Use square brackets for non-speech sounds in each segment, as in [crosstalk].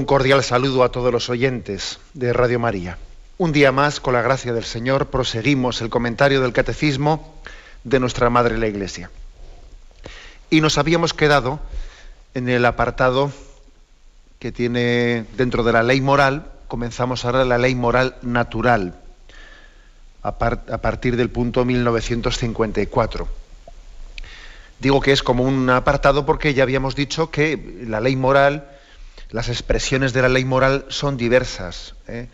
Un cordial saludo a todos los oyentes de Radio María. Un día más, con la gracia del Señor, proseguimos el comentario del Catecismo de nuestra Madre la Iglesia. Y nos habíamos quedado en el apartado que tiene dentro de la ley moral, comenzamos ahora la ley moral natural, a, partir del punto 1954. Digo que es como un apartado porque ya habíamos dicho que la ley moral, las expresiones de la ley moral son diversas. ¿eh?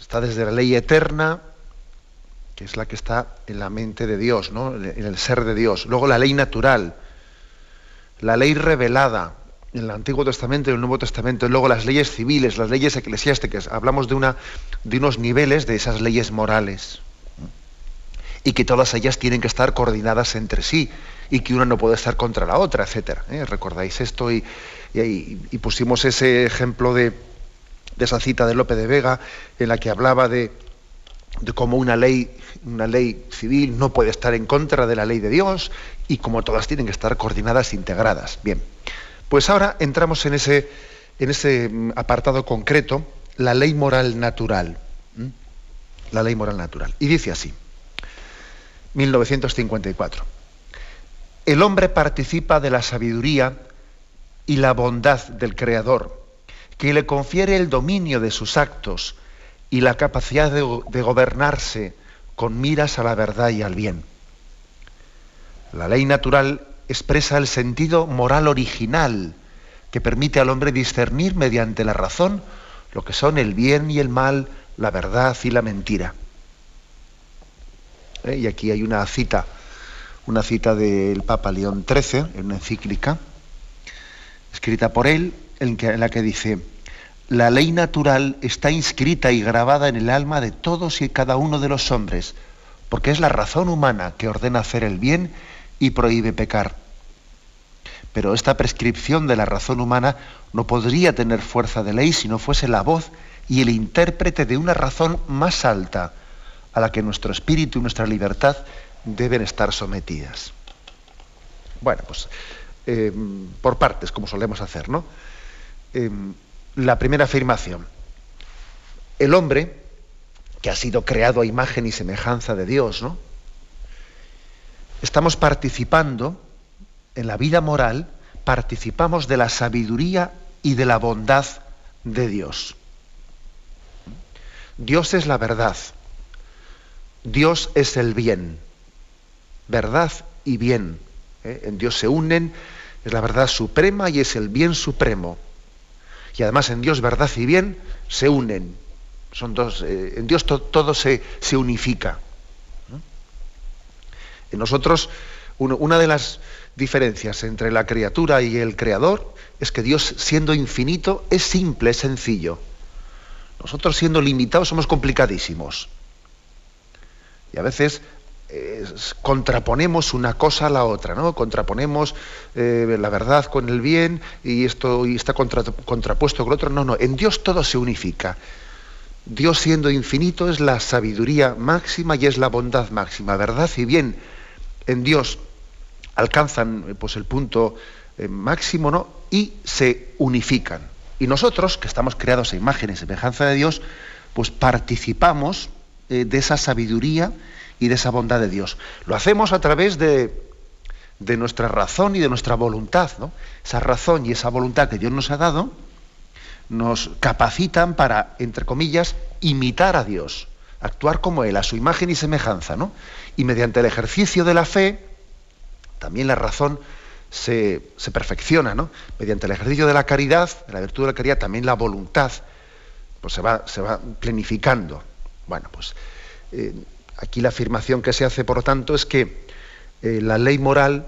Está desde la ley eterna, que es la que está en la mente de Dios, ¿no? en el ser de Dios. Luego la ley natural, la ley revelada en el Antiguo Testamento y el Nuevo Testamento. Luego las leyes civiles, las leyes eclesiásticas. Hablamos de, unos niveles de esas leyes morales. Y que todas ellas tienen que estar coordinadas entre sí y que una no puede estar contra la otra, etc. ¿eh? ¿Recordáis esto? Y, y, pusimos ese ejemplo de, esa cita de Lope de Vega en la que hablaba de, cómo una ley, una ley civil no puede estar en contra de la ley de Dios y como todas tienen que estar coordinadas e integradas. Bien, pues ahora entramos en ese, en ese mm, apartado concreto, la ley moral natural. La ley moral natural. Y dice así, 1954. El hombre participa de la sabiduría y la bondad del Creador, que le confiere el dominio de sus actos y la capacidad de, gobernarse con miras a la verdad y al bien. La ley natural expresa el sentido moral original que permite al hombre discernir mediante la razón lo que son el bien y el mal, la verdad y la mentira. ¿Eh? Y aquí hay una cita, una cita del Papa León XIII, en una encíclica, escrita por él, en, la que dice, la ley natural está inscrita y grabada en el alma de todos y cada uno de los hombres, porque es la razón humana que ordena hacer el bien y prohíbe pecar. Pero esta prescripción de la razón humana no podría tener fuerza de ley si no fuese la voz y el intérprete de una razón más alta a la que nuestro espíritu y nuestra libertad deben estar sometidas. Bueno, pues eh, por partes, como solemos hacer, ¿no? Eh, la primera afirmación. El hombre, que ha sido creado a imagen y semejanza de Dios, ¿no? Estamos participando en la vida moral, participamos de la sabiduría y de la bondad de Dios. Dios es la verdad. Dios es el bien. Verdad y bien. ¿Eh? En Dios se unen, es la verdad suprema y es el bien supremo. Y además en Dios verdad y bien se unen. Son dos, eh, en Dios todo se, se, unifica. En nosotros, una de las diferencias entre la criatura y el creador es que Dios, siendo infinito, es simple, es sencillo. Nosotros, siendo limitados, somos complicadísimos. Y a veces contraponemos una cosa a la otra, ¿no? Contraponemos eh, la verdad con el bien y esto y está contrapuesto con el otro. No, no, en Dios todo se unifica. Dios siendo infinito es la sabiduría máxima y es la bondad máxima. Verdad y bien en Dios alcanzan eh, pues, el punto eh, máximo ¿no? y se unifican. Y nosotros, que estamos creados a imagen y semejanza de Dios, pues participamos de esa sabiduría y de esa bondad de Dios. Lo hacemos a través de, de nuestra razón y de nuestra voluntad. Esa razón y esa voluntad que Dios nos ha dado nos capacitan para, entre comillas, imitar a Dios, actuar como Él, a su imagen y semejanza. ¿no? Y mediante el ejercicio de la fe, también la razón se, se, perfecciona, ¿no? Mediante el ejercicio de la caridad, de la virtud de la caridad, también la voluntad pues se, va, se va planificando. Bueno, pues eh, Aquí la afirmación que se hace, por lo tanto, es que eh, la ley moral,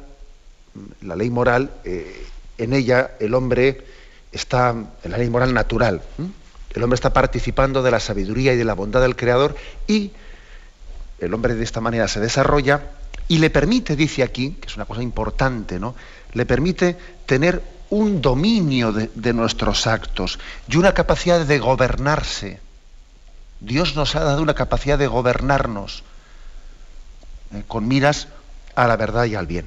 la ley moral, eh, en ella el hombre está en la ley moral natural. El hombre está participando de la sabiduría y de la bondad del Creador y el hombre de esta manera se desarrolla y le permite, dice aquí, que es una cosa importante, ¿no? Le permite tener un dominio de, nuestros actos y una capacidad de gobernarse. Dios nos ha dado una capacidad de gobernarnos eh, con miras a la verdad y al bien.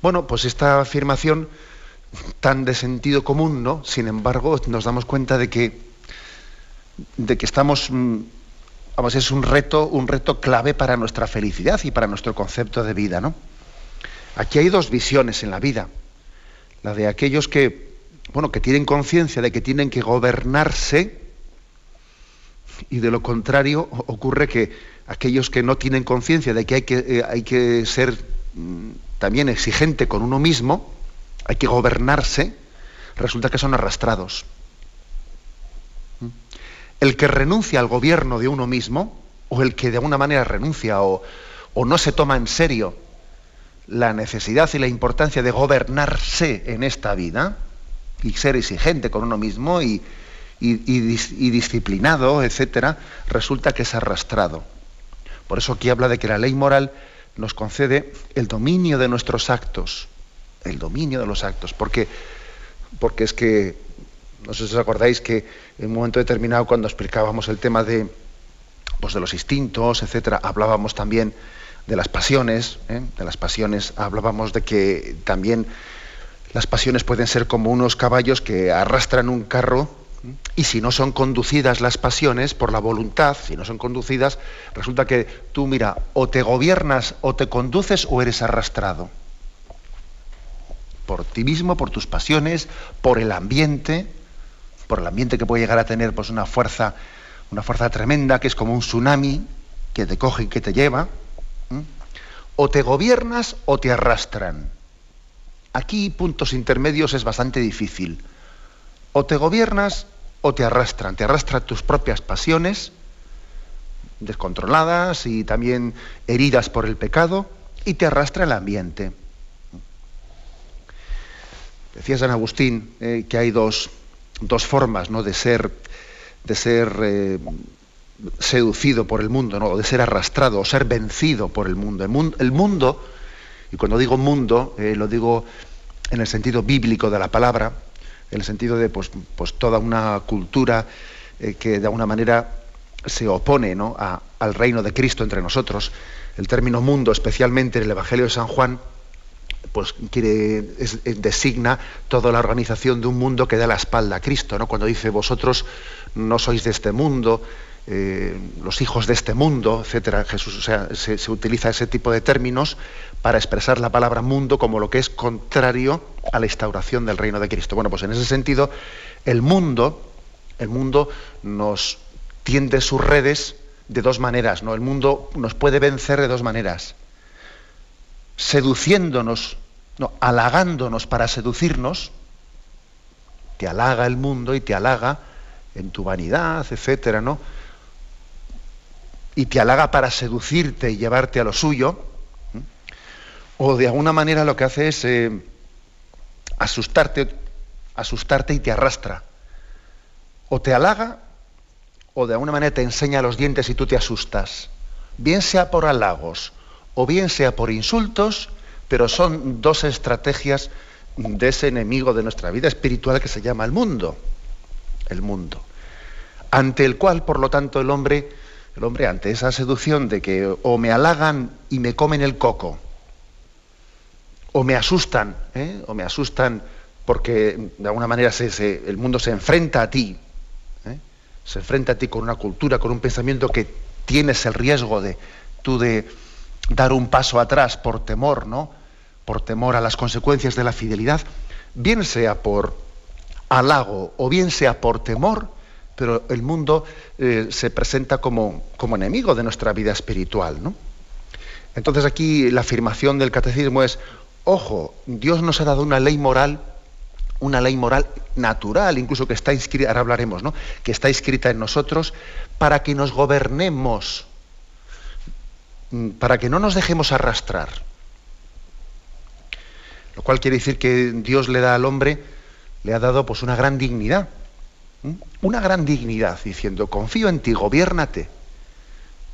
Bueno, pues esta afirmación tan de sentido común, ¿no? Sin embargo, nos damos cuenta de que, de que estamos mm, vamos, es un reto, un reto clave para nuestra felicidad y para nuestro concepto de vida, ¿no? Aquí hay dos visiones en la vida. La de aquellos que, bueno, que tienen conciencia de que tienen que gobernarse y de lo contrario ocurre que aquellos que no tienen conciencia de que hay que, eh, hay que ser mm, también exigente con uno mismo, hay que gobernarse, resulta que son arrastrados. El que renuncia al gobierno de uno mismo, o el que de alguna manera renuncia o, no se toma en serio la necesidad y la importancia de gobernarse en esta vida y ser exigente con uno mismo y, disciplinado, etcétera, resulta que es arrastrado. Por eso aquí habla de que la ley moral nos concede el dominio de nuestros actos, el dominio de los actos, porque, porque es que no sé si os acordáis que en un momento determinado, cuando explicábamos el tema de, pues de los instintos, etcétera, hablábamos también de las pasiones, ¿eh? de las pasiones, hablábamos de que también las pasiones pueden ser como unos caballos que arrastran un carro y si no son conducidas las pasiones por la voluntad, si no son conducidas, resulta que tú, mira, o te gobiernas o te conduces o eres arrastrado. Por ti mismo, por tus pasiones, por el ambiente, por el ambiente que puede llegar a tener pues una fuerza, una fuerza tremenda, que es como un tsunami que te coge y que te lleva. O te gobiernas o te arrastran. Aquí puntos intermedios es bastante difícil. O te gobiernas o te arrastran. Te arrastran tus propias pasiones, descontroladas y también heridas por el pecado, y te arrastra el ambiente. Decía San Agustín eh, que hay dos, dos formas ¿no? de ser, de ser eh, seducido por el mundo, ¿no? de ser arrastrado o ser vencido por el mundo. El, mundo, y cuando digo mundo, eh, lo digo en el sentido bíblico de la palabra, en el sentido de pues, pues toda una cultura eh, que de alguna manera se opone ¿no? al reino de Cristo entre nosotros. El término mundo, especialmente en el Evangelio de San Juan, pues quiere, designa toda la organización de un mundo que da la espalda a Cristo, ¿no? Cuando dice vosotros no sois de este mundo, eh, los hijos de este mundo, etcétera, Jesús, o sea, se, utiliza ese tipo de términos para expresar la palabra mundo como lo que es contrario a la instauración del reino de Cristo. Bueno, pues en ese sentido, el mundo, el mundo nos tiende sus redes de dos maneras, ¿no? El mundo nos puede vencer de dos maneras seduciéndonos, no, halagándonos para seducirnos, te halaga el mundo y te halaga en tu vanidad, etcétera, ¿no? Y te halaga para seducirte y llevarte a lo suyo, o de alguna manera lo que hace es eh, asustarte, asustarte y te arrastra. O te halaga, o de alguna manera te enseña los dientes y tú te asustas. Bien sea por halagos, o bien sea por insultos, pero son dos estrategias de ese enemigo de nuestra vida espiritual que se llama el mundo. El mundo. Ante el cual, por lo tanto, el hombre, el hombre ante esa seducción de que o me halagan y me comen el coco, o me asustan, ¿eh? o me asustan porque de alguna manera el mundo se enfrenta a ti, ¿eh? se enfrenta a ti con una cultura, con un pensamiento que tienes el riesgo de tú de dar un paso atrás por temor, ¿no? Por temor a las consecuencias de la fidelidad, bien sea por halago o bien sea por temor, pero el mundo eh, se presenta como, como, enemigo de nuestra vida espiritual, ¿no? Entonces aquí la afirmación del catecismo es, ojo, Dios nos ha dado una ley moral, una ley moral natural, incluso que está inscrita, ahora hablaremos, ¿no? Que está escrita en nosotros para que nos gobernemos Mm, para que no nos dejemos arrastrar. Lo cual quiere decir que Dios le da al hombre le ha dado pues una gran dignidad, una gran dignidad, diciendo, confío en ti, gobiérnate.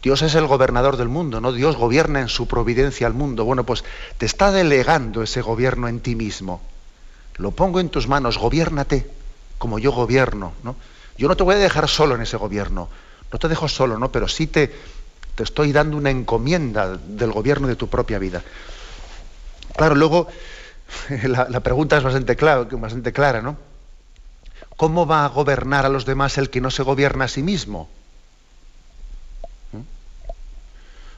Dios es el gobernador del mundo, ¿no? Dios gobierna en su providencia al mundo. Bueno, pues te está delegando ese gobierno en ti mismo. Lo pongo en tus manos, gobiérnate como yo gobierno, ¿no? Yo no te voy a dejar solo en ese gobierno. No te dejo solo, ¿no? Pero sí te, te estoy dando una encomienda del gobierno de tu propia vida. Claro, luego [laughs] la, pregunta es bastante, bastante clara, ¿no? ¿Cómo va a gobernar a los demás el que no se gobierna a sí mismo? ¿Mm?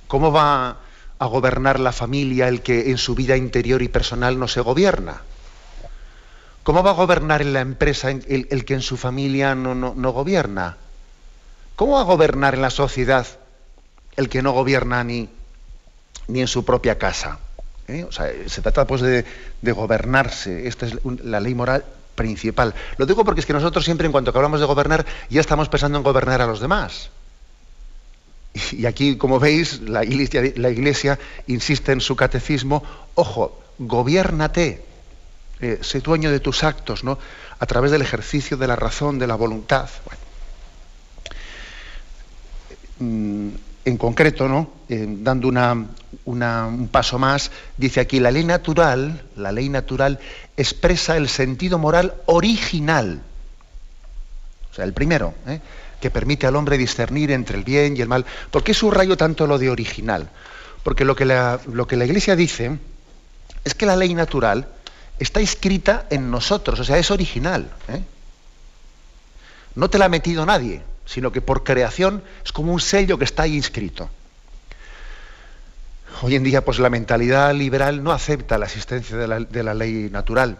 ¿Cómo va a gobernar la familia el que en su vida interior y personal no se gobierna? ¿Cómo va a gobernar en la empresa el, que en su familia no, no, gobierna? ¿Cómo va a gobernar en la sociedad el que no gobierna ni, ni en su propia casa? ¿Eh? O sea, se trata pues de, gobernarse. Esta es la ley moral principal. Lo digo porque es que nosotros siempre en cuanto que hablamos de gobernar ya estamos pensando en gobernar a los demás. Y aquí, como veis, la iglesia, insiste en su catecismo, ojo, gobiérnate, eh, sé dueño de tus actos, ¿no? A través del ejercicio de la razón, de la voluntad. Mm, en concreto, ¿no? Eh, dando un paso más, dice aquí, la ley natural, la ley natural expresa el sentido moral original. O sea, el primero, ¿eh? que permite al hombre discernir entre el bien y el mal. ¿Por qué subrayo tanto lo de original? Porque lo que la, lo que la Iglesia dice es que la ley natural está escrita en nosotros, o sea, es original. ¿eh? No te la ha metido nadie sino que por creación es como un sello que está ahí inscrito. Hoy en día, pues la mentalidad liberal no acepta la existencia de la, ley natural.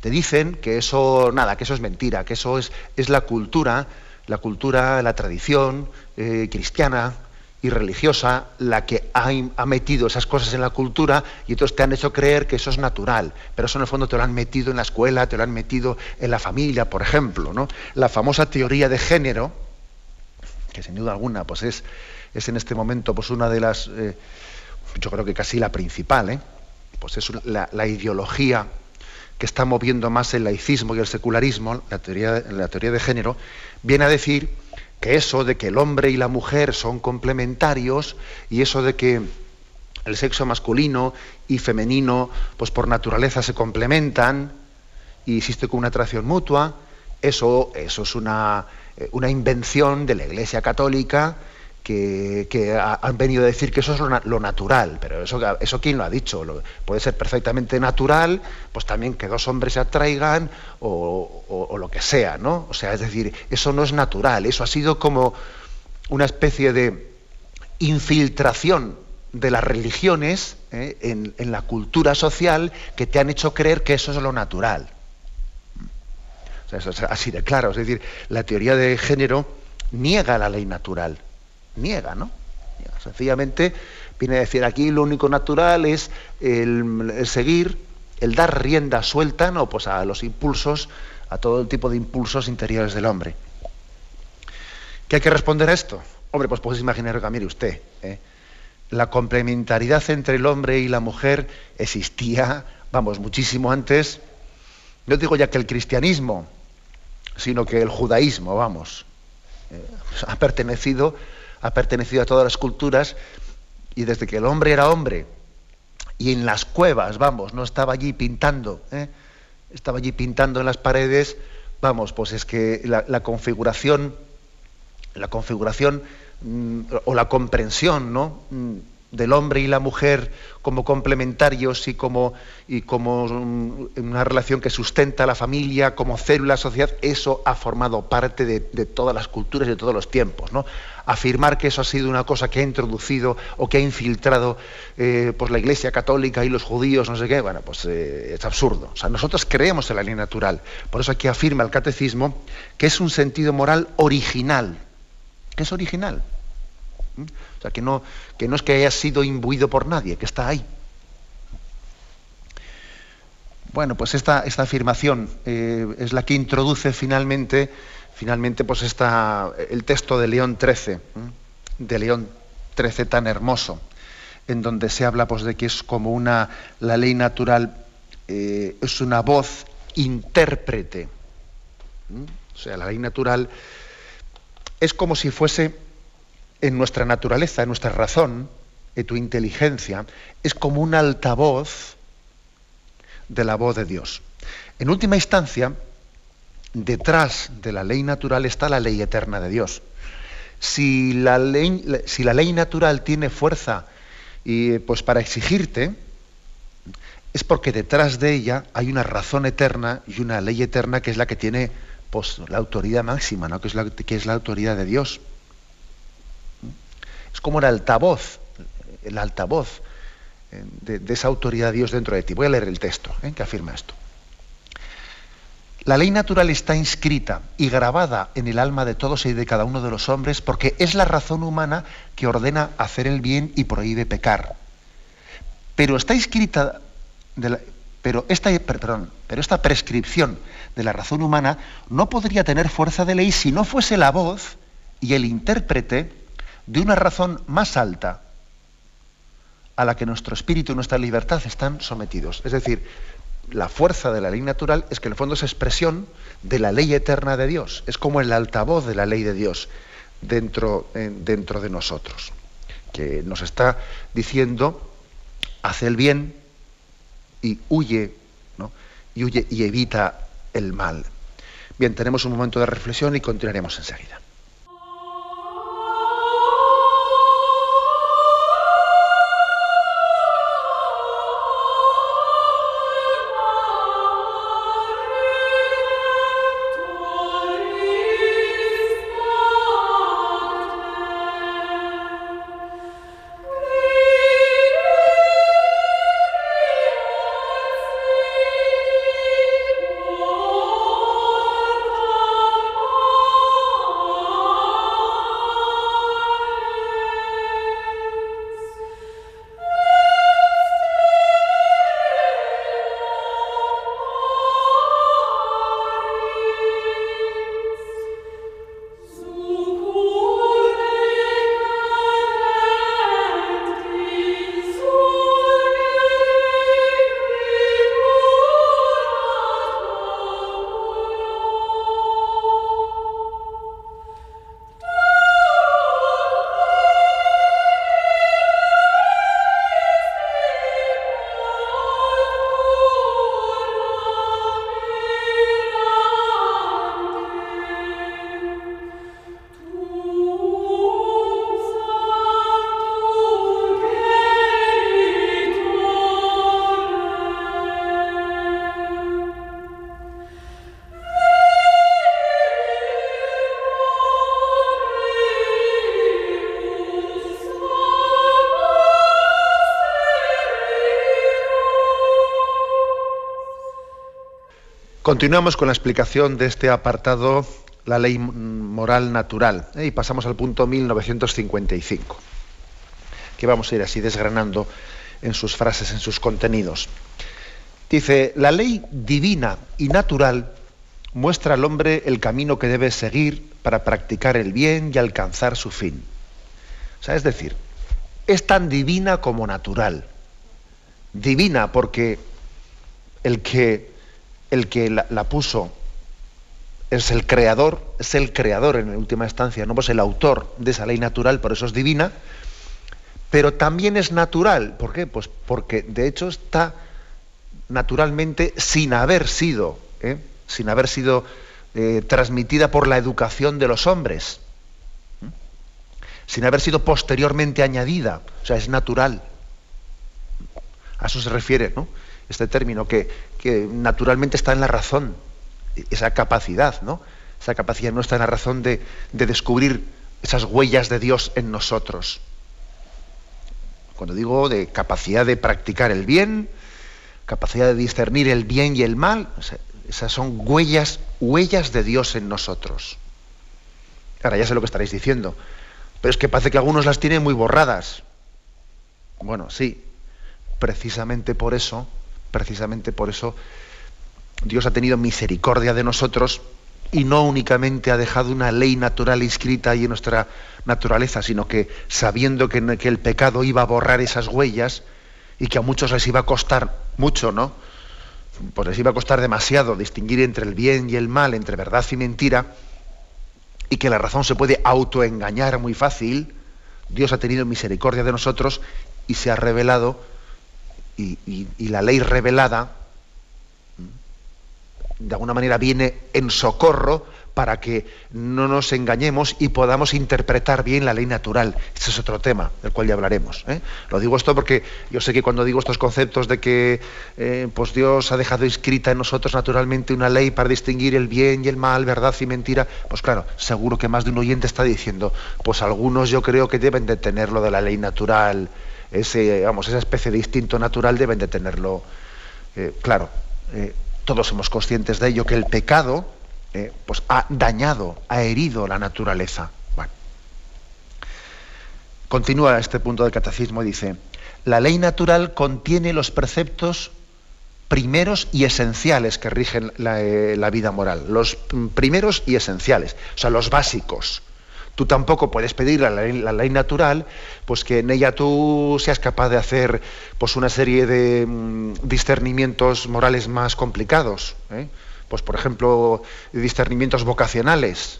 Te dicen que eso, nada, que eso es mentira, que eso es, la cultura, la cultura, la tradición eh, cristiana, y religiosa la que ha, metido esas cosas en la cultura y entonces te han hecho creer que eso es natural, pero eso en el fondo te lo han metido en la escuela, te lo han metido en la familia, por ejemplo. ¿no? La famosa teoría de género, que sin duda alguna pues es, es en este momento pues una de las, eh, yo creo que casi la principal, ¿eh? pues es la, la, ideología que está moviendo más el laicismo y el secularismo, la teoría, la teoría de género, viene a decir que eso de que el hombre y la mujer son complementarios y eso de que el sexo masculino y femenino pues por naturaleza se complementan y existe una atracción mutua, eso, eso es una, eh, una invención de la Iglesia Católica que, han venido a decir que eso es lo, natural, pero eso, eso quién lo ha dicho, puede ser perfectamente natural, pues también que dos hombres se atraigan o, lo que sea, ¿no? O sea, es decir, eso no es natural, eso ha sido como una especie de infiltración de las religiones ¿eh? en, la cultura social que te han hecho creer que eso es lo natural. O sea, eso es así de claro, es decir, la teoría de género niega la ley natural niega, ¿no? Sencillamente viene a decir aquí lo único natural es el, seguir, el dar rienda suelta, ¿no? Pues a los impulsos, a todo el tipo de impulsos interiores del hombre. ¿Qué hay que responder a esto? Hombre, pues puedes imaginar que, mire usted, ¿eh? la complementariedad entre el hombre y la mujer existía, vamos, muchísimo antes, no digo ya que el cristianismo, sino que el judaísmo, vamos, eh, ha pertenecido ha pertenecido a todas las culturas y desde que el hombre era hombre y en las cuevas, vamos, no estaba allí pintando, ¿eh? estaba allí pintando en las paredes, vamos, pues es que la, configuración, la configuración mm, o la comprensión, ¿no? Mm, del hombre y la mujer como complementarios y como, como una relación que sustenta la familia, como célula sociedad, eso ha formado parte de, todas las culturas y de todos los tiempos. ¿no? Afirmar que eso ha sido una cosa que ha introducido o que ha infiltrado eh, pues la Iglesia Católica y los judíos, no sé qué, bueno, pues eh, es absurdo. O sea, nosotros creemos en la ley natural. Por eso aquí afirma el catecismo que es un sentido moral original. ¿Qué es original? ¿Mm? O sea, que no, que no es que haya sido imbuido por nadie, que está ahí. Bueno, pues esta, esta afirmación eh, es la que introduce finalmente, finalmente pues esta, el texto de León XIII, de León XIII tan hermoso, en donde se habla pues, de que es como una, la ley natural eh, es una voz intérprete. ¿Mm? O sea, la ley natural es como si fuese en nuestra naturaleza, en nuestra razón, en tu inteligencia, es como un altavoz de la voz de Dios. En última instancia, detrás de la ley natural está la ley eterna de Dios. Si la ley, natural tiene fuerza y, pues para exigirte, es porque detrás de ella hay una razón eterna y una ley eterna que es la que tiene pues, la autoridad máxima, ¿no? que, es la, que es la autoridad de Dios. Es como el altavoz, el altavoz eh, de, esa autoridad de Dios dentro de ti. Voy a leer el texto ¿eh? que afirma esto. La ley natural está inscrita y grabada en el alma de todos y de cada uno de los hombres porque es la razón humana que ordena hacer el bien y prohíbe pecar. Pero está inscrita, pero, esta, perdón, pero esta prescripción de la razón humana no podría tener fuerza de ley si no fuese la voz y el intérprete de una razón más alta a la que nuestro espíritu y nuestra libertad están sometidos. Es decir, la fuerza de la ley natural es que en el fondo es expresión de la ley eterna de Dios, es como el altavoz de la ley de Dios dentro, dentro de nosotros, que nos está diciendo, hace el bien y huye, ¿no? y huye y evita el mal. Bien, tenemos un momento de reflexión y continuaremos enseguida. Continuamos con la explicación de este apartado, la ley moral natural, ¿eh? y pasamos al punto 1955, que vamos a ir así desgranando en sus frases, en sus contenidos. Dice, la ley divina y natural muestra al hombre el camino que debe seguir para practicar el bien y alcanzar su fin. O sea, es decir, es tan divina como natural. Divina porque el que el que la, puso es el creador, es el creador en última instancia, no pues el autor de esa ley natural, por eso es divina, pero también es natural. ¿Por qué? Pues porque de hecho está naturalmente sin haber sido, ¿eh? sin haber sido eh, transmitida por la educación de los hombres, sin haber sido posteriormente añadida, o sea, es natural. A eso se refiere, ¿no? este término, que, naturalmente está en la razón, esa capacidad, ¿no? Esa capacidad nuestra en la razón de, descubrir esas huellas de Dios en nosotros. Cuando digo de capacidad de practicar el bien, capacidad de discernir el bien y el mal, esas son huellas, huellas de Dios en nosotros. Ahora ya sé lo que estaréis diciendo, pero es que parece que algunos las tienen muy borradas. Bueno, sí, precisamente por eso Precisamente por eso Dios ha tenido misericordia de nosotros y no únicamente ha dejado una ley natural inscrita ahí en nuestra naturaleza, sino que sabiendo que, el pecado iba a borrar esas huellas y que a muchos les iba a costar mucho, ¿no? pues les iba a costar demasiado distinguir entre el bien y el mal, entre verdad y mentira, y que la razón se puede autoengañar muy fácil, Dios ha tenido misericordia de nosotros y se ha revelado, y, la ley revelada, de alguna manera viene en socorro para que no nos engañemos y podamos interpretar bien la ley natural. Ese es otro tema del cual ya hablaremos. ¿eh? Lo digo esto porque yo sé que cuando digo estos conceptos de que eh, pues Dios ha dejado inscrita en nosotros naturalmente una ley para distinguir el bien y el mal, verdad y mentira, pues claro, seguro que más de un oyente está diciendo, pues algunos yo creo que deben de tener lo de la ley natural, ese, vamos, esa especie de instinto natural deben de tenerlo. Eh, claro, todos somos conscientes de ello, que el pecado eh, pues ha dañado, ha herido la naturaleza. Continúa este punto del catecismo y dice, la ley natural contiene los preceptos primeros y esenciales que rigen la, eh, vida moral, los primeros y esenciales, o sea, los básicos. Tú tampoco puedes pedir a la ley, natural, pues que en ella tú seas capaz de hacer pues una serie de mm, discernimientos morales más complicados. ¿eh? pues por ejemplo, discernimientos vocacionales,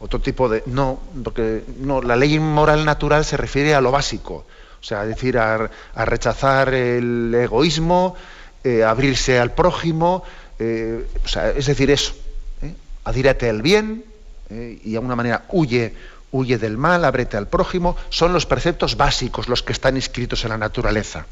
otro tipo de... No, porque no, la ley moral natural se refiere a lo básico, o sea, es decir, a, rechazar el egoísmo, eh, abrirse al prójimo, eh, o sea, es decir, eso, ¿eh? adírate al bien ¿eh? y de alguna manera huye, huye del mal, ábrete al prójimo, son los preceptos básicos los que están inscritos en la naturaleza.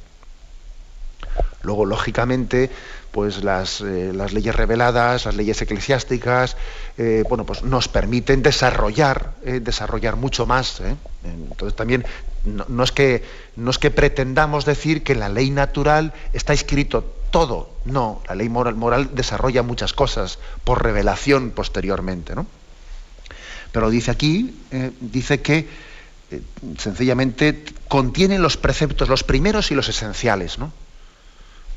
Luego, lógicamente, pues las, eh, las, leyes reveladas, las leyes eclesiásticas, eh, bueno, pues nos permiten desarrollar, desarrollar mucho más. Entonces también no, es que, no es que pretendamos decir que en la ley natural está escrito todo. No, la ley moral, moral desarrolla muchas cosas por revelación posteriormente. ¿no? Pero dice aquí, dice que sencillamente contiene los preceptos, los primeros y los esenciales. ¿no?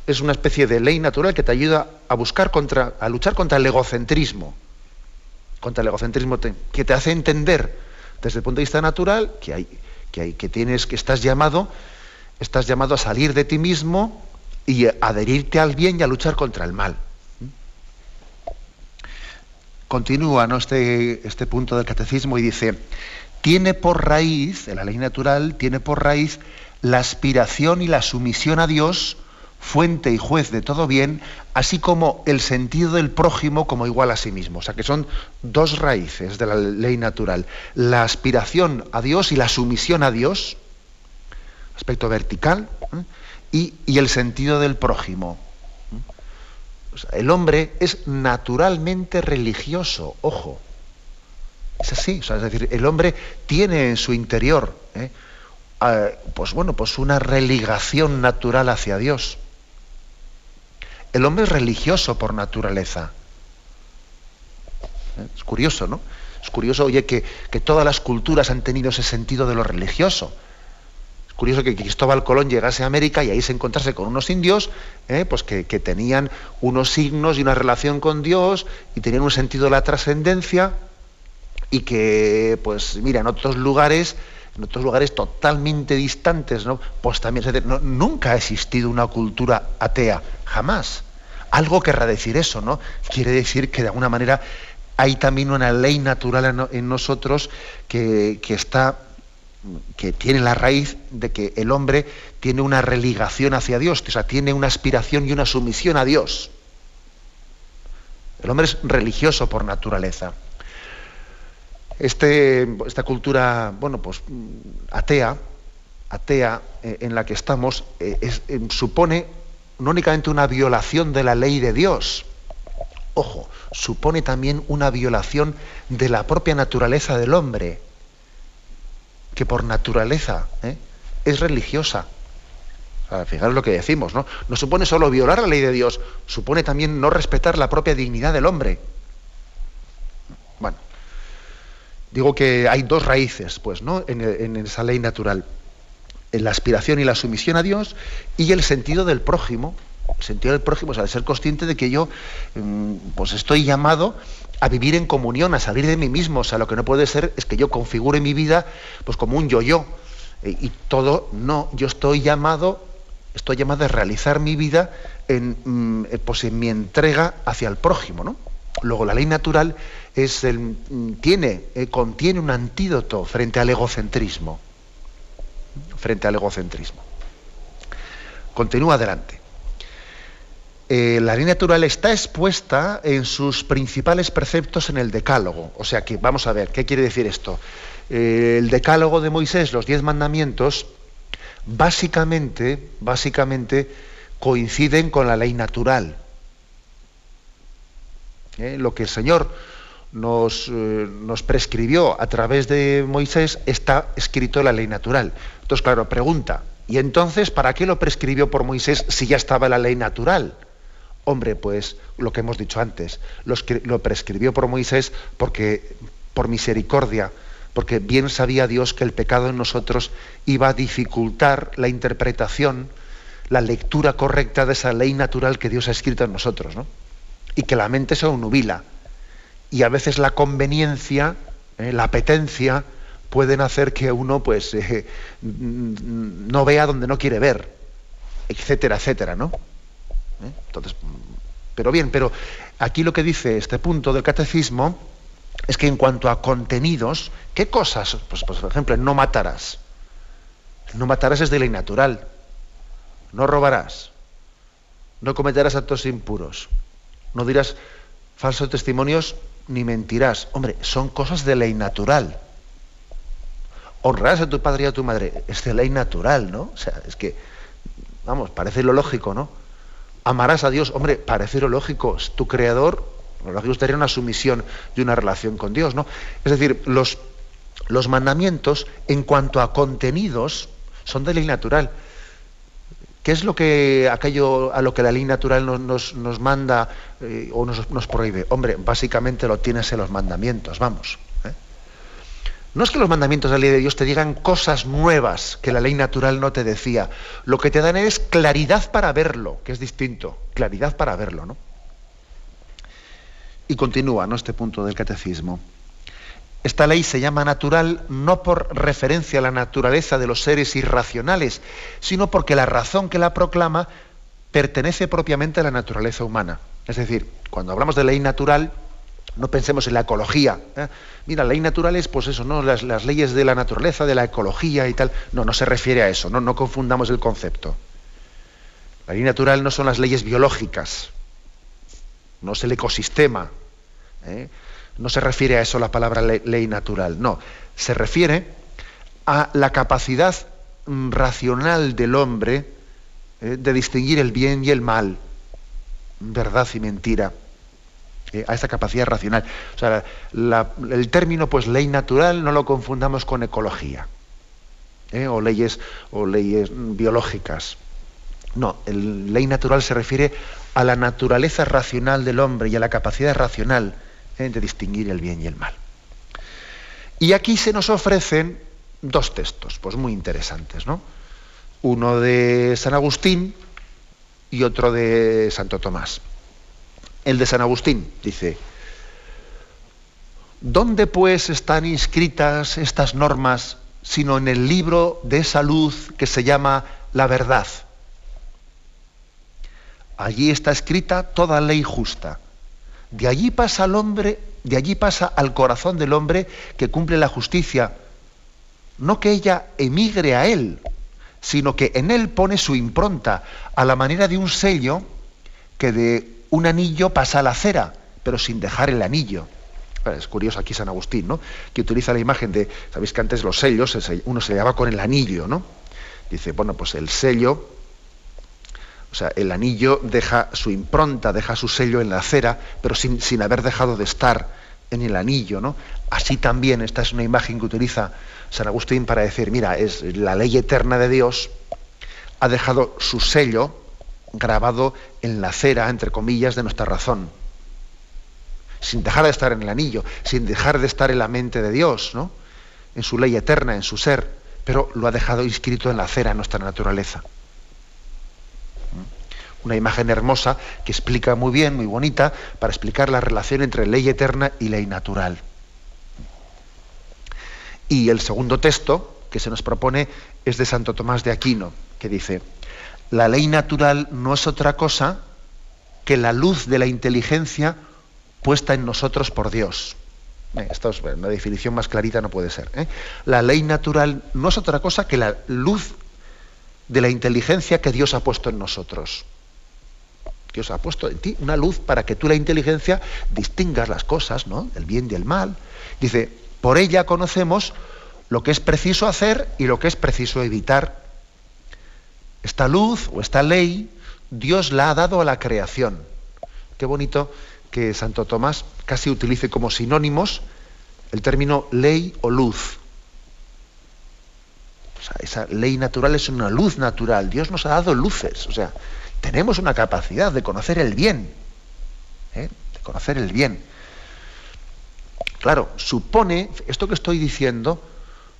es una especie de ley natural que te ayuda a buscar contra, a luchar contra el egocentrismo, contra el egocentrismo que te hace entender desde el punto de vista natural que hay, que hay, que tienes, que estás llamado, estás llamado a salir de ti mismo y a adherirte al bien y a luchar contra el mal. Continúa este, este punto del catecismo y dice, tiene por raíz, en la ley natural, tiene por raíz la aspiración y la sumisión a Dios fuente y juez de todo bien, así como el sentido del prójimo como igual a sí mismo. O sea que son dos raíces de la ley natural. La aspiración a Dios y la sumisión a Dios, aspecto vertical, ¿eh? y, el sentido del prójimo. El hombre es naturalmente religioso, ojo. Es así, es decir, el hombre tiene en su interior, ¿eh? ah, pues bueno, pues una religación natural hacia Dios. El hombre es religioso por naturaleza. Es curioso, ¿no? Es curioso, oye, que, todas las culturas han tenido ese sentido de lo religioso. Curioso que Cristóbal Colón llegase a América y ahí se encontrase con unos indios, ¿eh? pues que, tenían unos signos y una relación con Dios y tenían un sentido de la trascendencia y que, pues mira, en otros lugares en otros lugares totalmente distantes, ¿no? Pues también nunca ha existido una cultura atea, jamás. Algo querrá decir eso, ¿no? Quiere decir que de alguna manera hay también una ley natural en nosotros que, está que tiene la raíz de que el hombre tiene una religación hacia Dios, o sea, tiene una aspiración y una sumisión a Dios. El hombre es religioso por naturaleza. Este, esta cultura, bueno, pues atea, atea eh, en la que estamos, eh, eh, supone no únicamente una violación de la ley de Dios, ojo, supone también una violación de la propia naturaleza del hombre, que por naturaleza es religiosa. fijaros lo que decimos, ¿no? No supone solo violar la ley de Dios, supone también no respetar la propia dignidad del hombre. Bueno, Digo que hay dos raíces, pues, ¿no? En, esa ley natural. En la aspiración y la sumisión a Dios y el sentido del prójimo. Sentido del prójimo, o sea, de ser consciente de que yo mm, pues estoy llamado a vivir en comunión, a salir de mí mismo. O sea, lo que no puede ser es que yo configure mi vida pues como un yo-yo. E, y todo, no, yo estoy llamado, estoy llamado a realizar mi vida en, mm, eh, pues en mi entrega hacia el prójimo. ¿no? Luego, la ley natural es el, mm, tiene, eh, contiene un antídoto frente al egocentrismo. Frente al egocentrismo. Continúa adelante. Eh, la ley natural está expuesta en sus principales preceptos en el Decálogo. O sea que, vamos a ver, ¿qué quiere decir esto? Eh, el Decálogo de Moisés, los diez mandamientos, básicamente, básicamente coinciden con la ley natural. Eh, lo que el Señor nos, nos, prescribió a través de Moisés está escrito en la ley natural. Entonces, claro, pregunta, ¿y entonces para qué lo prescribió por Moisés si ya estaba la ley natural? Hombre, pues lo que hemos dicho antes, lo prescribió por Moisés porque por misericordia, porque bien sabía Dios que el pecado en nosotros iba a dificultar la interpretación, la lectura correcta de esa ley natural que Dios ha escrito en nosotros, ¿no? Y que la mente se nubila. Y a veces la conveniencia, eh, la apetencia, pueden hacer que uno pues [laughs] no vea donde no quiere ver, etcétera, etcétera, ¿no? ¿Eh? Entonces, pero bien, pero aquí lo que dice este punto del catecismo es que en cuanto a contenidos, ¿qué cosas? Pues, pues, por ejemplo, no matarás. No matarás es de ley natural. No robarás. No cometerás actos impuros. No dirás falsos testimonios ni mentirás. Hombre, son cosas de ley natural. Honrarás a tu padre y a tu madre. Es de ley natural, ¿no? O sea, es que, vamos, parece lo lógico, ¿no? Amarás a Dios. Hombre, parece lógico, tu creador, lo lógico estaría una sumisión de una relación con Dios, ¿no? Es decir, los, mandamientos, en cuanto a contenidos, son de ley natural. ¿Qué es lo que aquello a lo que la ley natural nos, nos, manda eh, o nos, nos, prohíbe? Hombre, básicamente lo tienes en los mandamientos, vamos. No es que los mandamientos de la ley de Dios te digan cosas nuevas que la ley natural no te decía. Lo que te dan es claridad para verlo, que es distinto. Claridad para verlo, ¿no? Y continúa, ¿no? Este punto del catecismo. Esta ley se llama natural no por referencia a la naturaleza de los seres irracionales, sino porque la razón que la proclama pertenece propiamente a la naturaleza humana. Es decir, cuando hablamos de ley natural, no pensemos en la ecología. ¿eh? Mira, ley natural es, pues eso, ¿no? Las, leyes de la naturaleza, de la ecología y tal. No, no se refiere a eso, no, no confundamos el concepto. La ley natural no son las leyes biológicas, no es el ecosistema. ¿eh? No se refiere a eso la palabra ley, natural, no. Se refiere a la capacidad mm, racional del hombre ¿eh? de distinguir el bien y el mal, verdad y mentira a esa capacidad racional. O sea, el término pues ley natural no lo confundamos con ecología ¿eh? o leyes o leyes biológicas. No, ley natural se refiere a la naturaleza racional del hombre y a la capacidad racional ¿eh? de distinguir el bien y el mal. Y aquí se nos ofrecen dos textos, pues muy interesantes, ¿no? Uno de San Agustín y otro de Santo Tomás el de San Agustín. Dice, ¿dónde pues están inscritas estas normas sino en el libro de esa luz que se llama la verdad? Allí está escrita toda ley justa. De allí pasa al hombre, de allí pasa al corazón del hombre que cumple la justicia. No que ella emigre a él, sino que en él pone su impronta, a la manera de un sello que de un anillo pasa a la cera, pero sin dejar el anillo. Es curioso aquí San Agustín, ¿no? Que utiliza la imagen de, sabéis que antes los sellos, uno se llevaba con el anillo, ¿no? Dice, bueno, pues el sello, o sea, el anillo deja su impronta, deja su sello en la cera, pero sin, sin haber dejado de estar en el anillo, ¿no? Así también, esta es una imagen que utiliza San Agustín para decir, mira, es la ley eterna de Dios, ha dejado su sello, grabado en la cera, entre comillas, de nuestra razón. Sin dejar de estar en el anillo, sin dejar de estar en la mente de Dios, ¿no? en su ley eterna, en su ser, pero lo ha dejado inscrito en la cera, en nuestra naturaleza. ¿Mm? Una imagen hermosa que explica muy bien, muy bonita, para explicar la relación entre ley eterna y ley natural. Y el segundo texto que se nos propone es de Santo Tomás de Aquino, que dice, la ley natural no es otra cosa que la luz de la inteligencia puesta en nosotros por Dios. Es una definición más clarita, no puede ser. ¿eh? La ley natural no es otra cosa que la luz de la inteligencia que Dios ha puesto en nosotros. Dios ha puesto en ti una luz para que tú la inteligencia distingas las cosas, ¿no? El bien y el mal. Dice, por ella conocemos lo que es preciso hacer y lo que es preciso evitar. Esta luz o esta ley, Dios la ha dado a la creación. Qué bonito que Santo Tomás casi utilice como sinónimos el término ley o luz. O sea, esa ley natural es una luz natural. Dios nos ha dado luces. O sea, tenemos una capacidad de conocer el bien. ¿eh? De conocer el bien. Claro, supone, esto que estoy diciendo,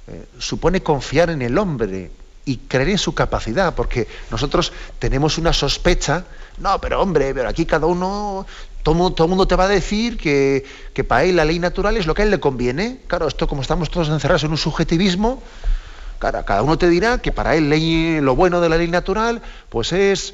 eh, supone confiar en el hombre y creer en su capacidad, porque nosotros tenemos una sospecha, no, pero hombre, pero aquí cada uno todo, el mundo te va a decir que, para él la ley natural es lo que a él le conviene. Claro, esto como estamos todos encerrados en un subjetivismo, cada uno te dirá que para él ley, lo bueno de la ley natural pues es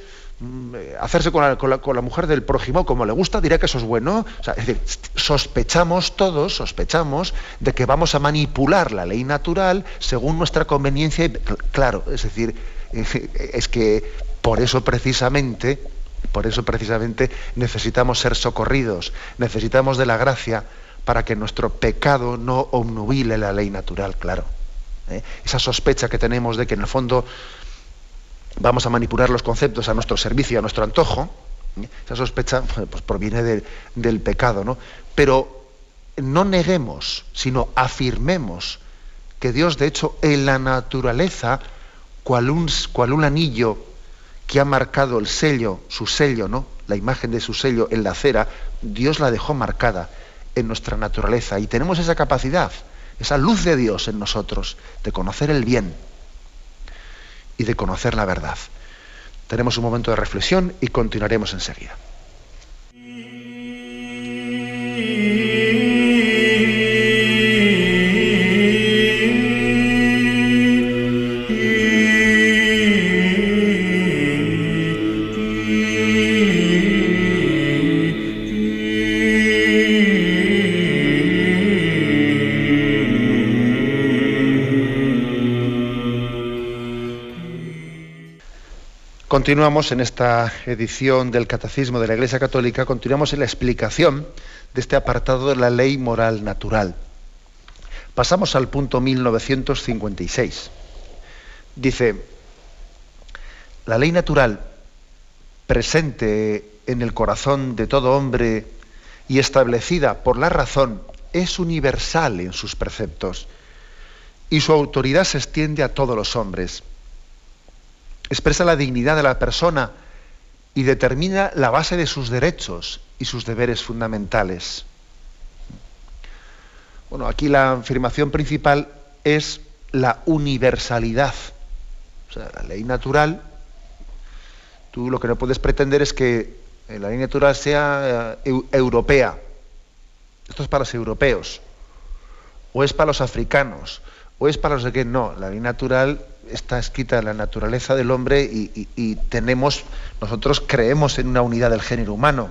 hacerse con la, mujer del prójimo como le gusta, dirá que eso es bueno. es decir, sospechamos todos, sospechamos de que vamos a manipular la ley natural según nuestra conveniencia. claro, es decir, es que por eso precisamente por eso precisamente necesitamos ser socorridos, necesitamos de la gracia para que nuestro pecado no obnubile la ley natural, claro. ¿eh? Esa sospecha que tenemos de que en el fondo vamos a manipular los conceptos a nuestro servicio, a nuestro antojo, esa sospecha pues, proviene del pecado, ¿no? Pero no neguemos, sino afirmemos que Dios, de hecho, en la naturaleza, cual un, cual un anillo que ha marcado el sello, su sello, ¿no? La imagen de su sello en la acera, Dios la dejó marcada en nuestra naturaleza y tenemos esa capacidad, esa luz de Dios en nosotros de conocer el bien y de conocer la verdad. Tenemos un momento de reflexión y continuaremos enseguida. Continuamos en esta edición del Catecismo de la Iglesia Católica, continuamos en la explicación de este apartado de la ley moral natural. Pasamos al punto 1956. Dice, la ley natural presente en el corazón de todo hombre y establecida por la razón es universal en sus preceptos y su autoridad se extiende a todos los hombres expresa la dignidad de la persona y determina la base de sus derechos y sus deberes fundamentales. Bueno, aquí la afirmación principal es la universalidad. O sea, la ley natural, tú lo que no puedes pretender es que la ley natural sea eh, europea. Esto es para los europeos, o es para los africanos, o es para los de que no. La ley natural está escrita la naturaleza del hombre y, tenemos, nosotros creemos en una unidad del género humano,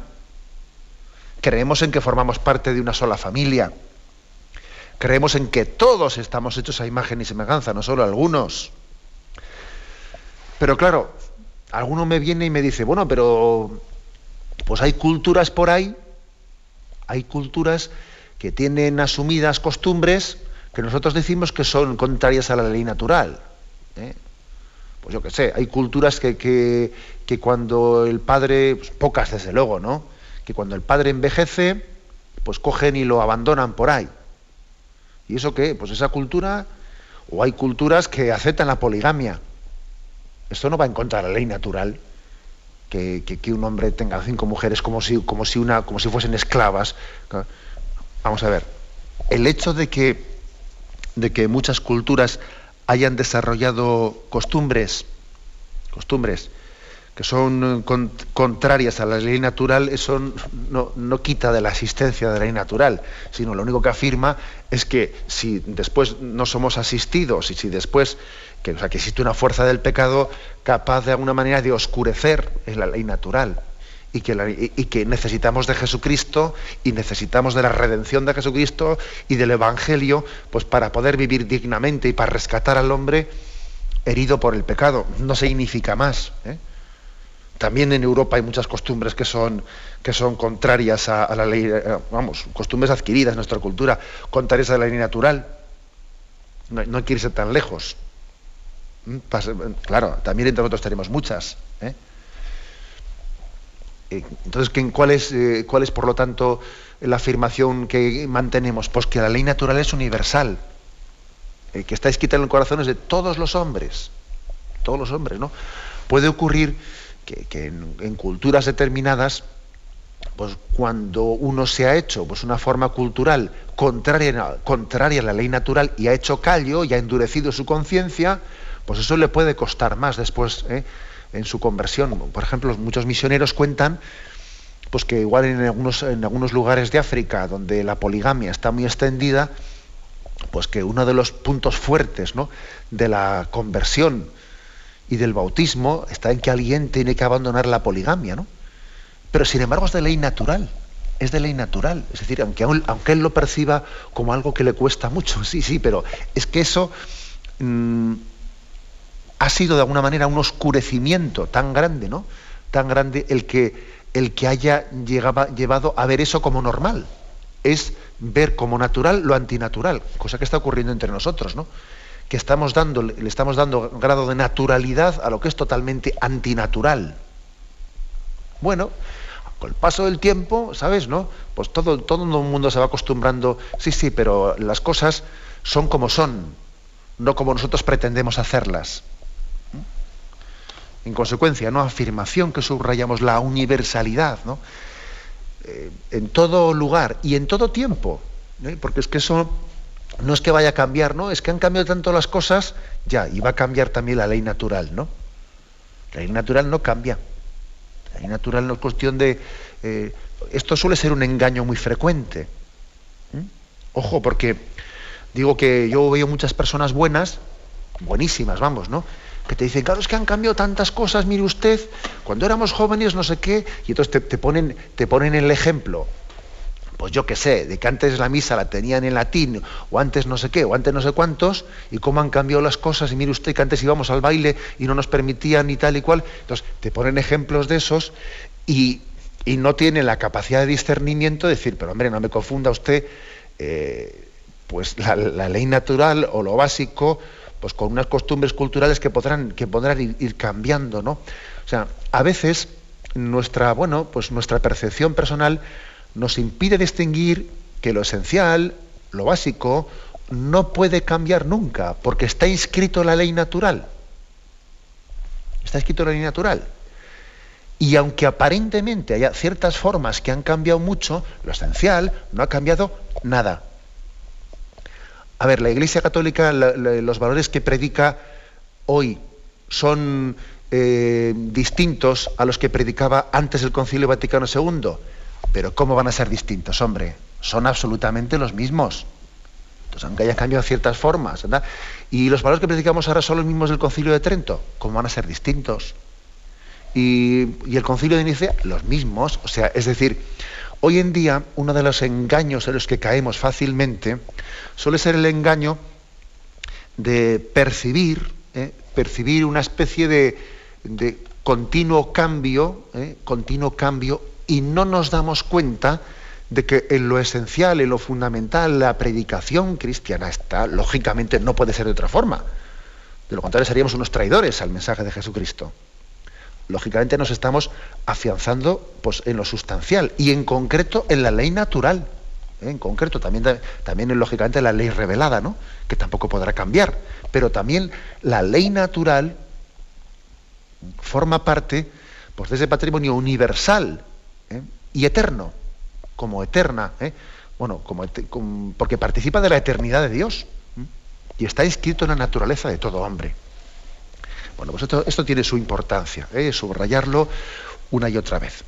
creemos en que formamos parte de una sola familia, creemos en que todos estamos hechos a imagen y semejanza, no solo algunos. Pero claro, alguno me viene y me dice, bueno, pero pues hay culturas por ahí, hay culturas que tienen asumidas costumbres que nosotros decimos que son contrarias a la ley natural. ¿Eh? Pues yo qué sé, hay culturas que, que, cuando el padre, pues pocas desde luego, ¿no? Que cuando el padre envejece, pues cogen y lo abandonan por ahí. ¿Y eso qué? Pues esa cultura, o hay culturas que aceptan la poligamia. Esto no va en contra de la ley natural. Que, que, un hombre tenga cinco mujeres como si, como si, una, como si fuesen esclavas. Vamos a ver. El hecho de que, de que muchas culturas hayan desarrollado costumbres, costumbres que son contrarias a la ley natural, eso no, quita de la existencia de la ley natural, sino lo único que afirma es que si después no somos asistidos y si después que, o sea, que existe una fuerza del pecado capaz de alguna manera de oscurecer la ley natural y que, necesitamos de Jesucristo y necesitamos de la redención de Jesucristo y del Evangelio pues para poder vivir dignamente y para rescatar al hombre herido por el pecado. No significa más. ¿eh? También en Europa hay muchas costumbres que son, que son contrarias a, la ley, eh, vamos, costumbres adquiridas en nuestra cultura, contrarias a la ley natural. No, no hay que irse tan lejos. ¿Mm? Claro, también entre nosotros tenemos muchas. ¿Eh? Entonces, ¿cuál es, eh, ¿cuál es, por lo tanto, la afirmación que mantenemos? Pues que la ley natural es universal, que está escrita en los corazones de todos los hombres. Todos los hombres, ¿no? Puede ocurrir que, en, culturas determinadas, pues cuando uno se ha hecho pues una forma cultural contraria, contraria a la ley natural y ha hecho callo y ha endurecido su conciencia, pues eso le puede costar más después ¿eh? En su conversión. Por ejemplo, muchos misioneros cuentan pues que igual en algunos, en algunos lugares de África donde la poligamia está muy extendida, pues que uno de los puntos fuertes ¿no? de la conversión y del bautismo está en que alguien tiene que abandonar la poligamia, ¿no? Pero sin embargo es de ley natural, es de ley natural. Es decir, aunque, aunque él lo perciba como algo que le cuesta mucho, [laughs] sí, sí, pero es que eso mm, ha sido de alguna manera un oscurecimiento tan grande, ¿no? Tan grande el que, el que haya llevado a ver eso como normal. Es ver como natural lo antinatural, cosa que está ocurriendo entre nosotros, ¿no? que estamos dando, le estamos dando grado de naturalidad a lo que es totalmente antinatural. Bueno, con el paso del tiempo, ¿sabes? ¿No? Pues todo, todo el mundo se va acostumbrando, sí, sí, pero las cosas son como son, no como nosotros pretendemos hacerlas. En consecuencia, ¿no? Afirmación que subrayamos la universalidad, ¿no? Eh, en todo lugar y en todo tiempo. ¿eh? Porque es que eso no es que vaya a cambiar, ¿no? Es que han cambiado tanto las cosas, ya, y va a cambiar también la ley natural, ¿no? La ley natural no cambia. La ley natural no es cuestión de... Eh, esto suele ser un engaño muy frecuente. Ojo, porque digo que yo veo muchas personas buenas, buenísimas, vamos, ¿no? Que te dicen, claro, es que han cambiado tantas cosas, mire usted, cuando éramos jóvenes no sé qué, y entonces te, ponen, te ponen el ejemplo pues yo qué sé, de que antes la misa la tenían en latín, o antes no sé qué, o antes no sé cuántos, y cómo han cambiado las cosas, y mire usted que antes íbamos al baile y no nos permitían y tal y cual. Entonces, te ponen ejemplos de esos y, no tienen la capacidad de discernimiento de decir, pero hombre, no me confunda usted, eh, pues la, ley natural o lo básico, pues con unas costumbres culturales que podrán, que podrán ir, cambiando, ¿no? O sea, a veces nuestra, bueno, pues nuestra percepción personal nos impide distinguir que lo esencial, lo básico, no puede cambiar nunca, porque está inscrito en la ley natural. Está escrito en la ley natural. Y aunque aparentemente haya ciertas formas que han cambiado mucho, lo esencial no ha cambiado nada. A ver, la Iglesia Católica, los valores que predica hoy son eh, distintos a los que predicaba antes del Concilio Vaticano II. Pero ¿cómo van a ser distintos, hombre? Son absolutamente los mismos. Entonces, aunque haya cambiado ciertas formas, ¿verdad? Y los valores que predicamos ahora son los mismos del Concilio de Trento. ¿Cómo van a ser distintos? Y, el Concilio de Nicea, los mismos. O sea, es decir, hoy en día uno de los engaños en los que caemos fácilmente suele ser el engaño de percibir, ¿eh? percibir una especie de, continuo cambio, ¿eh? continuo cambio y no nos damos cuenta de que en lo esencial, en lo fundamental, la predicación cristiana está, lógicamente no puede ser de otra forma. De lo contrario seríamos unos traidores al mensaje de Jesucristo. Lógicamente nos estamos afianzando pues, en lo sustancial y en concreto en la ley natural. ¿eh? En concreto, también, también lógicamente la ley revelada, ¿no? que tampoco podrá cambiar. Pero también la ley natural forma parte pues, de ese patrimonio universal ¿eh? y eterno, como eterna, ¿eh? bueno, como, porque participa de la eternidad de Dios y está inscrito en la naturaleza de todo hombre. Bueno, pues esto, tiene su importancia, subrayarlo una y otra vez.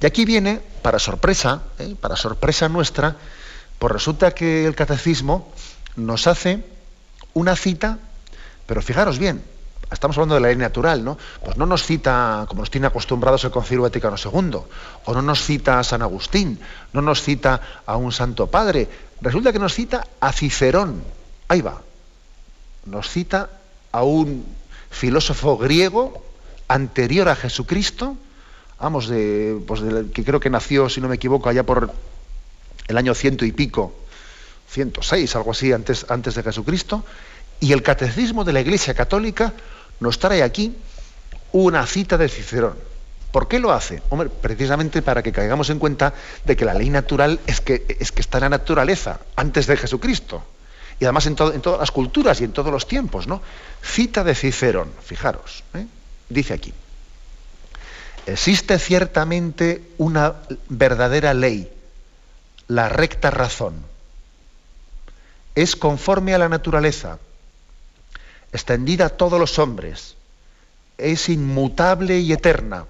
Y aquí viene, para sorpresa, para sorpresa nuestra, Pues resulta que el catecismo nos hace una cita, pero fijaros bien, estamos hablando de la ley natural, ¿no? Pues no nos cita, como nos tiene acostumbrados el Concilio Vaticano II, o no nos cita a San Agustín, no nos cita a un Santo Padre, resulta que nos cita a Cicerón. Ahí va. Nos cita a un filósofo griego anterior a Jesucristo, vamos, de, pues que creo que nació, si no me equivoco, allá por el año ciento y pico, 106, algo así, antes, antes de Jesucristo, y el catecismo de la Iglesia Católica nos trae aquí una cita de Cicerón. ¿Por qué lo hace? Hombre, precisamente para que caigamos en cuenta de que la ley natural es que, es que está en la naturaleza, antes de Jesucristo. Y además en, todas las culturas y en todos los tiempos, ¿no? Cita de Cicerón, fijaros, ¿eh? dice aquí. Existe ciertamente una verdadera ley, la recta razón. Es conforme a la naturaleza, extendida a todos los hombres, es inmutable y eterna.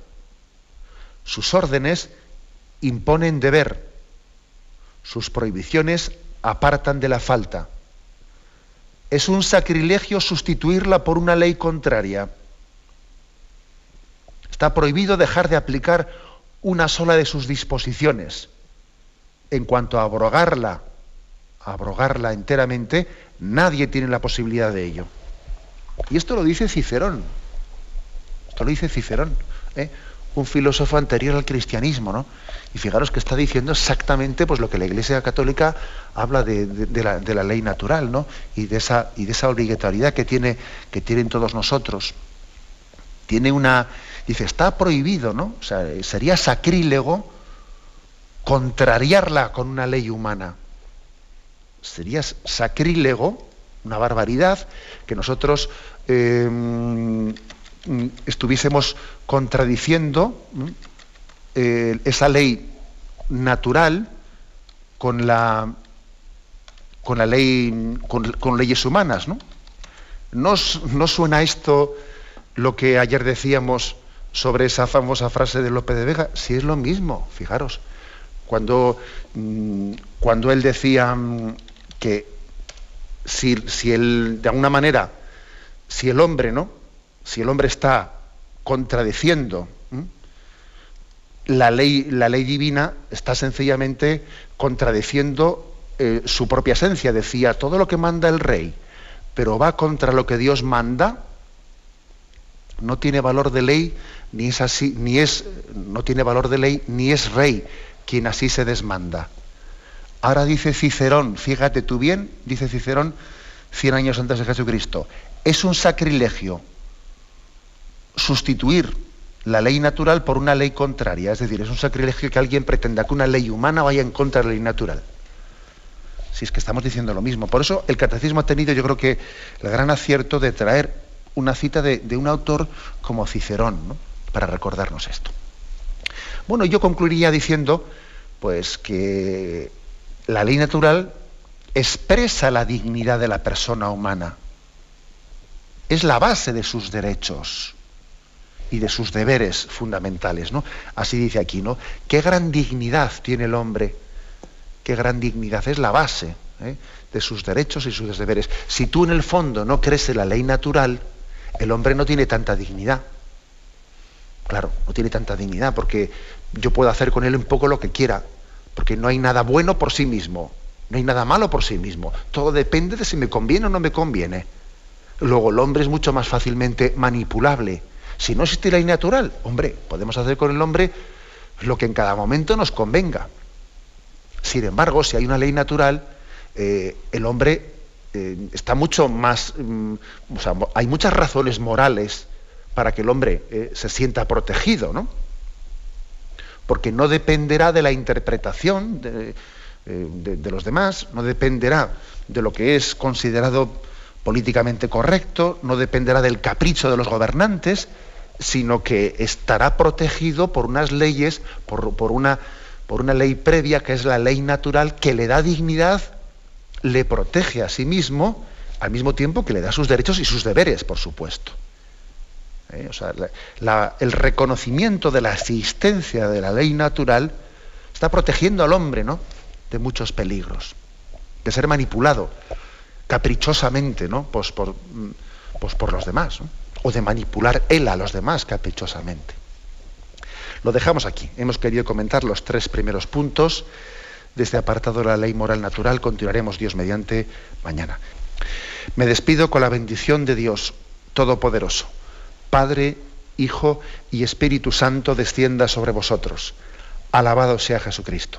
Sus órdenes imponen deber, sus prohibiciones apartan de la falta. Es un sacrilegio sustituirla por una ley contraria. Está prohibido dejar de aplicar una sola de sus disposiciones. En cuanto a abrogarla, abrogarla enteramente, nadie tiene la posibilidad de ello. Y esto lo dice Cicerón. Esto lo dice Cicerón, ¿eh? un filósofo anterior al cristianismo, ¿no? Y fijaros que está diciendo exactamente pues, lo que la Iglesia Católica habla de, la, ley natural, ¿no? Y de esa, y de esa obligatoriedad que, tiene, que tienen todos nosotros. Tiene una. Dice, está prohibido, ¿no? O sea, sería sacrílego contrariarla con una ley humana. Sería sacrílego una barbaridad que nosotros eh, estuviésemos contradiciendo eh, esa ley natural con la con la ley con, leyes humanas ¿no? ¿no? suena esto lo que ayer decíamos sobre esa famosa frase de López de Vega si es lo mismo fijaros cuando mm, cuando él decía mm, que si, si el, de alguna manera, si el hombre, ¿no? Si el hombre está contradiciendo la ley, la ley divina, está sencillamente contradiciendo eh, su propia esencia. Decía, todo lo que manda el rey, pero va contra lo que Dios manda, no tiene valor de ley, ni es así, ni es, no tiene valor de ley, ni es rey quien así se desmanda. Ahora dice Cicerón, fíjate tú bien, dice Cicerón 100 años antes de Jesucristo, es un sacrilegio sustituir la ley natural por una ley contraria. Es decir, es un sacrilegio que alguien pretenda que una ley humana vaya en contra de la ley natural. Si es que estamos diciendo lo mismo. Por eso el catecismo ha tenido, yo creo que, el gran acierto de traer una cita de, un autor como Cicerón, para recordarnos esto. Bueno, yo concluiría diciendo, pues, que la ley natural expresa la dignidad de la persona humana. Es la base de sus derechos y de sus deberes fundamentales, ¿no? Así dice aquí, ¿no? Qué gran dignidad tiene el hombre, qué gran dignidad, es la base ¿eh? de sus derechos y sus deberes. Si tú en el fondo no crees en la ley natural, el hombre no tiene tanta dignidad. Claro, no tiene tanta dignidad porque yo puedo hacer con él un poco lo que quiera, porque no hay nada bueno por sí mismo, no hay nada malo por sí mismo. Todo depende de si me conviene o no me conviene. Luego, el hombre es mucho más fácilmente manipulable. Si no existe ley natural, hombre, podemos hacer con el hombre lo que en cada momento nos convenga. Sin embargo, si hay una ley natural, eh, el hombre eh, está mucho más, mm, hay muchas razones morales para que el hombre eh, se sienta protegido, ¿no? porque no dependerá de la interpretación de, los demás, no dependerá de lo que es considerado políticamente correcto, no dependerá del capricho de los gobernantes, sino que estará protegido por unas leyes, por, una, ley previa que es la ley natural que le da dignidad, le protege a sí mismo, al mismo tiempo que le da sus derechos y sus deberes, por supuesto. ¿eh? O sea, el reconocimiento de la existencia de la ley natural está protegiendo al hombre, ¿no? de muchos peligros, de ser manipulado caprichosamente, ¿no? Pues por, mm, pues por los demás, o de manipular él a los demás caprichosamente. Lo dejamos aquí. Hemos querido comentar los tres primeros puntos de este apartado de la ley moral natural. Continuaremos Dios mediante mañana. Me despido con la bendición de Dios Todopoderoso. Padre, Hijo y Espíritu Santo descienda sobre vosotros. Alabado sea Jesucristo.